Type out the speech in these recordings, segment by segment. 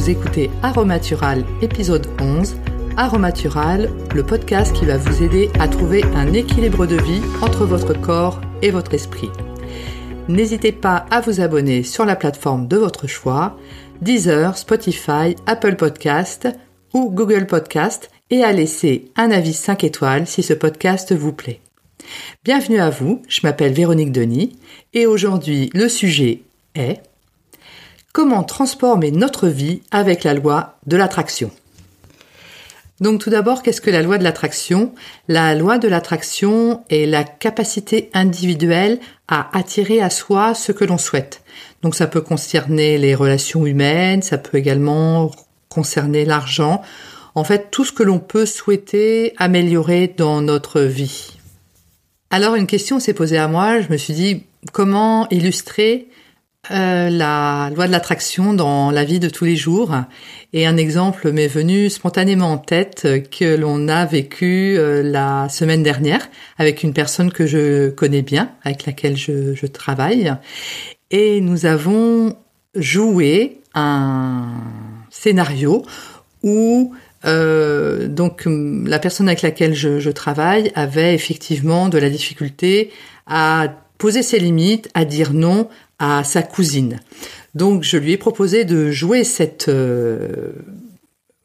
vous écoutez Aromatural épisode 11. Aromatural, le podcast qui va vous aider à trouver un équilibre de vie entre votre corps et votre esprit. N'hésitez pas à vous abonner sur la plateforme de votre choix, Deezer, Spotify, Apple Podcast ou Google Podcast et à laisser un avis 5 étoiles si ce podcast vous plaît. Bienvenue à vous, je m'appelle Véronique Denis et aujourd'hui le sujet est Comment transformer notre vie avec la loi de l'attraction? Donc tout d'abord, qu'est-ce que la loi de l'attraction? La loi de l'attraction est la capacité individuelle à attirer à soi ce que l'on souhaite. Donc ça peut concerner les relations humaines, ça peut également concerner l'argent, en fait tout ce que l'on peut souhaiter améliorer dans notre vie. Alors une question s'est posée à moi, je me suis dit comment illustrer euh, la loi de l'attraction dans la vie de tous les jours. Et un exemple m'est venu spontanément en tête que l'on a vécu euh, la semaine dernière avec une personne que je connais bien, avec laquelle je, travaille. Et nous avons joué un scénario où euh, donc la personne avec laquelle je, travaille avait effectivement de la difficulté à poser ses limites, à dire non à sa cousine. Donc je lui ai proposé de jouer cette euh,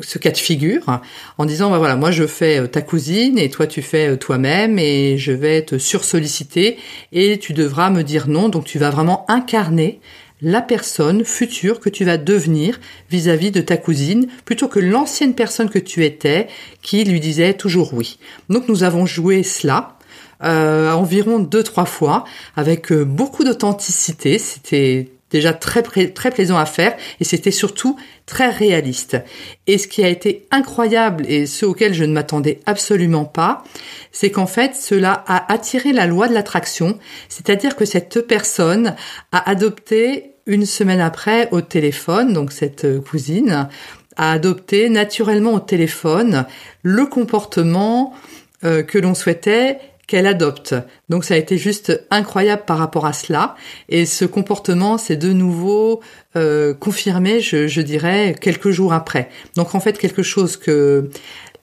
ce cas de figure en disant bah voilà moi je fais euh, ta cousine et toi tu fais euh, toi-même et je vais te sursolliciter et tu devras me dire non donc tu vas vraiment incarner la personne future que tu vas devenir vis-à-vis de ta cousine plutôt que l'ancienne personne que tu étais qui lui disait toujours oui. Donc nous avons joué cela euh, environ deux trois fois avec euh, beaucoup d'authenticité. C'était déjà très très plaisant à faire et c'était surtout très réaliste. Et ce qui a été incroyable et ce auquel je ne m'attendais absolument pas, c'est qu'en fait cela a attiré la loi de l'attraction, c'est-à-dire que cette personne a adopté une semaine après au téléphone, donc cette euh, cousine a adopté naturellement au téléphone le comportement euh, que l'on souhaitait qu'elle adopte. Donc ça a été juste incroyable par rapport à cela. Et ce comportement s'est de nouveau euh, confirmé, je, dirais, quelques jours après. Donc en fait, quelque chose que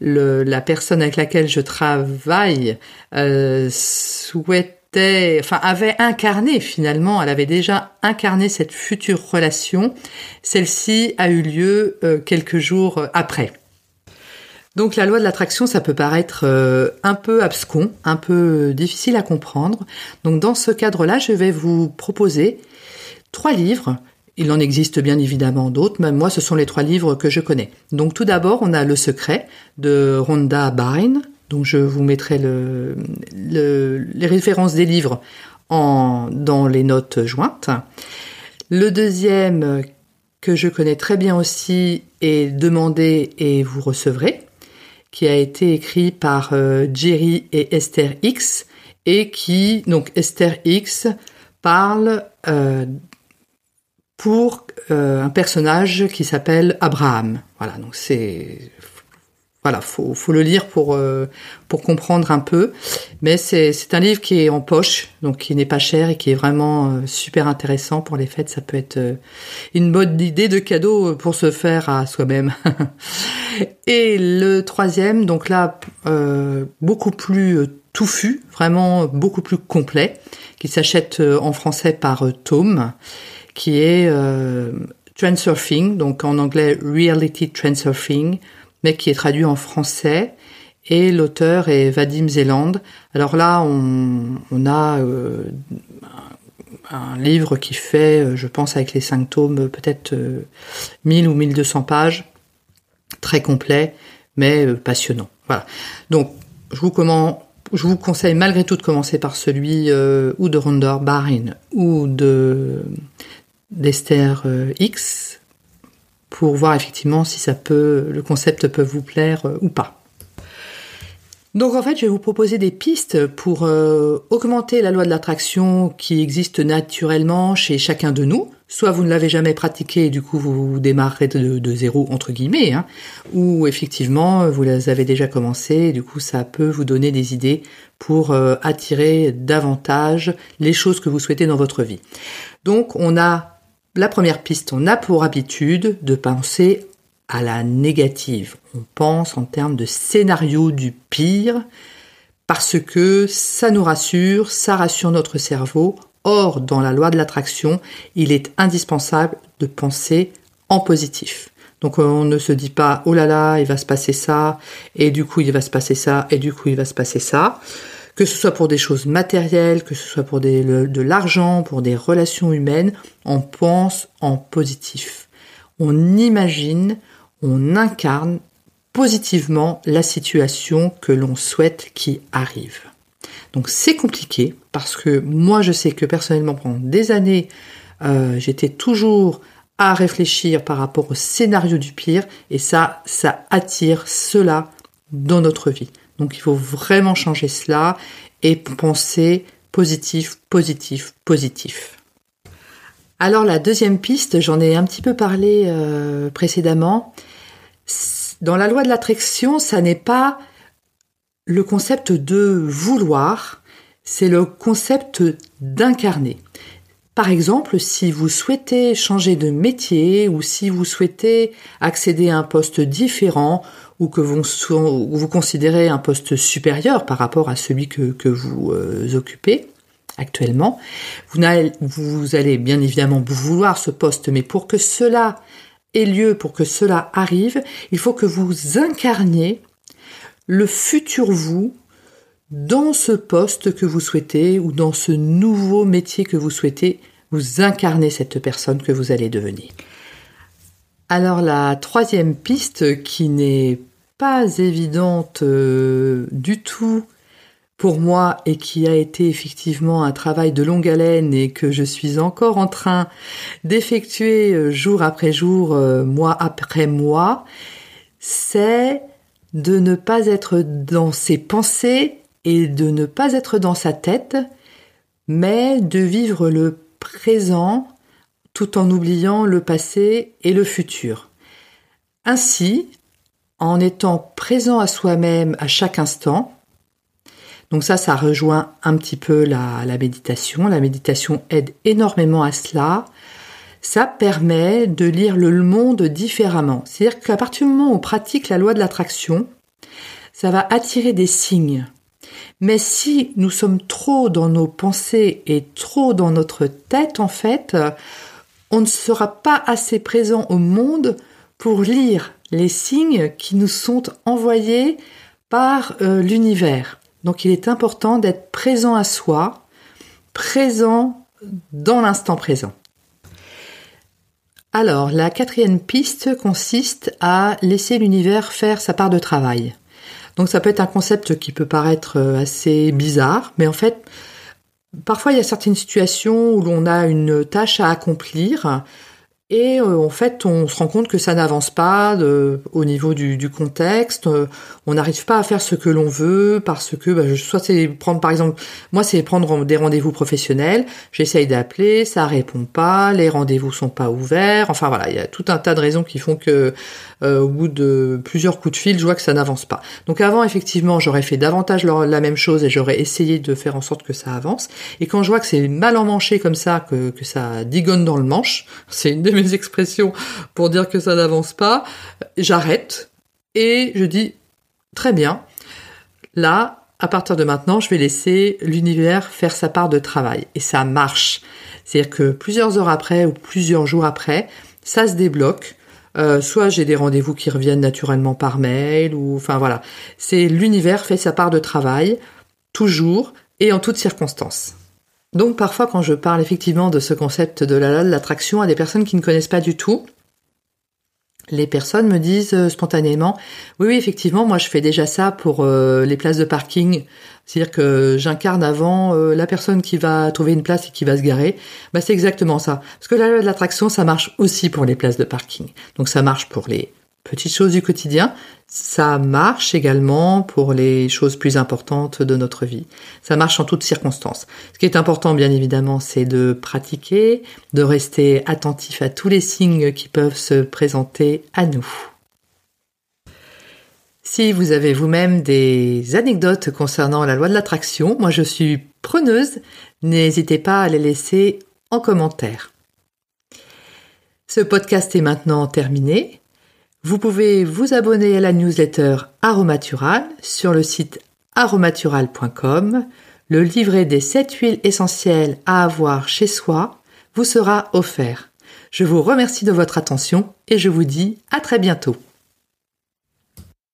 la personne avec laquelle je travaille euh, souhaitait, enfin avait incarné finalement, elle avait déjà incarné cette future relation. Celle-ci a eu lieu euh, quelques jours après. Donc la loi de l'attraction, ça peut paraître euh, un peu abscon, un peu difficile à comprendre. Donc dans ce cadre-là, je vais vous proposer trois livres. Il en existe bien évidemment d'autres, mais moi ce sont les trois livres que je connais. Donc tout d'abord, on a Le Secret de Rhonda Byrne. Donc je vous mettrai le, les références des livres dans les notes jointes. Le deuxième que je connais très bien aussi est Demandez et vous recevrez qui a été écrit par euh, Jerry et Esther X et qui donc Esther X parle euh, pour euh, un personnage qui s'appelle Abraham. Voilà, donc c'est voilà, faut, faut le lire pour euh, pour comprendre un peu. Mais c'est c'est un livre qui est en poche, donc qui n'est pas cher et qui est vraiment euh, super intéressant pour les fêtes. Ça peut être euh, une bonne idée de cadeau pour se faire à soi-même. et le troisième, donc là, beaucoup plus touffu, vraiment beaucoup plus complet, qui s'achète en français par Tome, qui est Transurfing, donc en anglais Reality Transurfing mais qui est traduit en français. Et l'auteur est Vadim Zeland. Alors là, on, a euh, un livre qui fait, euh, je pense, avec les cinq tomes, peut-être 1000 euh, ou 1200 pages, très complet, mais passionnant. Voilà. Donc, je vous, comment, je vous conseille malgré tout de commencer par celui ou de Rondor Barin ou de d'Esther X, pour voir effectivement si ça peut, le concept peut vous plaire euh, ou pas. Donc en fait, je vais vous proposer des pistes pour euh, augmenter la loi de l'attraction qui existe naturellement chez chacun de nous. Soit vous ne l'avez jamais pratiqué et du coup vous démarrez de, zéro entre guillemets, hein, ou effectivement vous les avez déjà commencé du coup ça peut vous donner des idées pour euh, attirer davantage les choses que vous souhaitez dans votre vie. Donc on a la première piste, on a pour habitude de penser à la négative. On pense en termes de scénario du pire parce que ça nous rassure, ça rassure notre cerveau. Or, dans la loi de l'attraction, il est indispensable de penser en positif. Donc on ne se dit pas oh là là, il va se passer ça, et du coup il va se passer ça, et du coup il va se passer ça. Que ce soit pour des choses matérielles, que ce soit pour de l'argent, pour des relations humaines, on pense en positif. On imagine, on incarne positivement la situation que l'on souhaite qui arrive. Donc c'est compliqué parce que moi je sais que personnellement pendant des années euh, j'étais toujours à réfléchir par rapport au scénario du pire et ça, ça attire cela dans notre vie. Donc il faut vraiment changer cela et penser positif, positif, positif. Alors la deuxième piste, j'en ai un petit peu parlé euh, précédemment. Dans la loi de l'attraction, ça n'est pas le concept de vouloir, c'est le concept d'incarner. Par exemple, si vous souhaitez changer de métier ou si vous souhaitez accéder à un poste différent ou que vous, considérez un poste supérieur par rapport à celui que, vous euh, occupez actuellement, vous, vous allez bien évidemment vouloir ce poste, mais pour que cela ait lieu, pour que cela arrive, il faut que vous incarniez le futur vous dans ce poste que vous souhaitez ou dans ce nouveau métier que vous souhaitez, vous incarnez cette personne que vous allez devenir. Alors la troisième piste qui n'est pas évidente euh, du tout pour moi et qui a été effectivement un travail de longue haleine et que je suis encore en train d'effectuer euh, jour après jour, euh, mois après mois, c'est de ne pas être dans ses pensées et de ne pas être dans sa tête, mais de vivre le présent tout en oubliant le passé et le futur. Ainsi, en étant présent à soi-même à chaque instant, donc ça, ça rejoint un petit peu la, la méditation. La méditation aide énormément à cela. Ça permet de lire le monde différemment. C'est-à-dire qu'à partir du moment où on pratique la loi de l'attraction, ça va attirer des signes. Mais si nous sommes trop dans nos pensées et trop dans notre tête, en fait, on ne sera pas assez présent au monde pour lire les signes qui nous sont envoyés par euh, l'univers. Donc il est important d'être présent à soi, présent dans l'instant présent. Alors, la quatrième piste consiste à laisser l'univers faire sa part de travail. Donc ça peut être un concept qui peut paraître euh, assez bizarre, mais en fait, parfois il y a certaines situations où l'on a une tâche à accomplir et euh, en fait, on se rend compte que ça n'avance pas au niveau du, contexte. Euh, on n'arrive pas à faire ce que l'on veut parce que, bah, soit c'est prendre, par exemple, moi c'est prendre des rendez-vous professionnels. J'essaye d'appeler, ça répond pas, les rendez-vous sont pas ouverts. Enfin voilà, il y a tout un tas de raisons qui font que, euh, au bout de plusieurs coups de fil, je vois que ça n'avance pas. Donc avant, effectivement, j'aurais fait davantage la même chose et j'aurais essayé de faire en sorte que ça avance. Et quand je vois que c'est mal emmanché comme ça, que, que ça digonne dans le manche, c'est une de mes expressions pour dire que ça n'avance pas, j'arrête et je dis très bien. Là, à partir de maintenant, je vais laisser l'univers faire sa part de travail et ça marche. C'est-à-dire que plusieurs heures après ou plusieurs jours après, ça se débloque. Euh, soit j'ai des rendez-vous qui reviennent naturellement par mail ou enfin voilà. C'est l'univers fait sa part de travail toujours et en toutes circonstances. Donc parfois quand je parle effectivement de ce concept de la l'attraction à des personnes qui ne connaissent pas du tout, les personnes me disent euh, spontanément oui oui effectivement moi je fais déjà ça pour euh, les places de parking. C'est-à-dire que j'incarne avant euh, la personne qui va trouver une place et qui va se garer. Bah c'est exactement ça. Parce que la loi de l'attraction ça marche aussi pour les places de parking. Donc ça marche pour les petites choses du quotidien, ça marche également pour les choses plus importantes de notre vie. Ça marche en toutes circonstances. Ce qui est important, bien évidemment, c'est de pratiquer, de rester attentif à tous les signes qui peuvent se présenter à nous. Si vous avez vous-même des anecdotes concernant la loi de l'attraction, moi je suis preneuse, n'hésitez pas à les laisser en commentaire. Ce podcast est maintenant terminé. Vous pouvez vous abonner à la newsletter Aromatural sur le site aromatural.com. Le livret des 7 huiles essentielles à avoir chez soi vous sera offert. Je vous remercie de votre attention et je vous dis à très bientôt.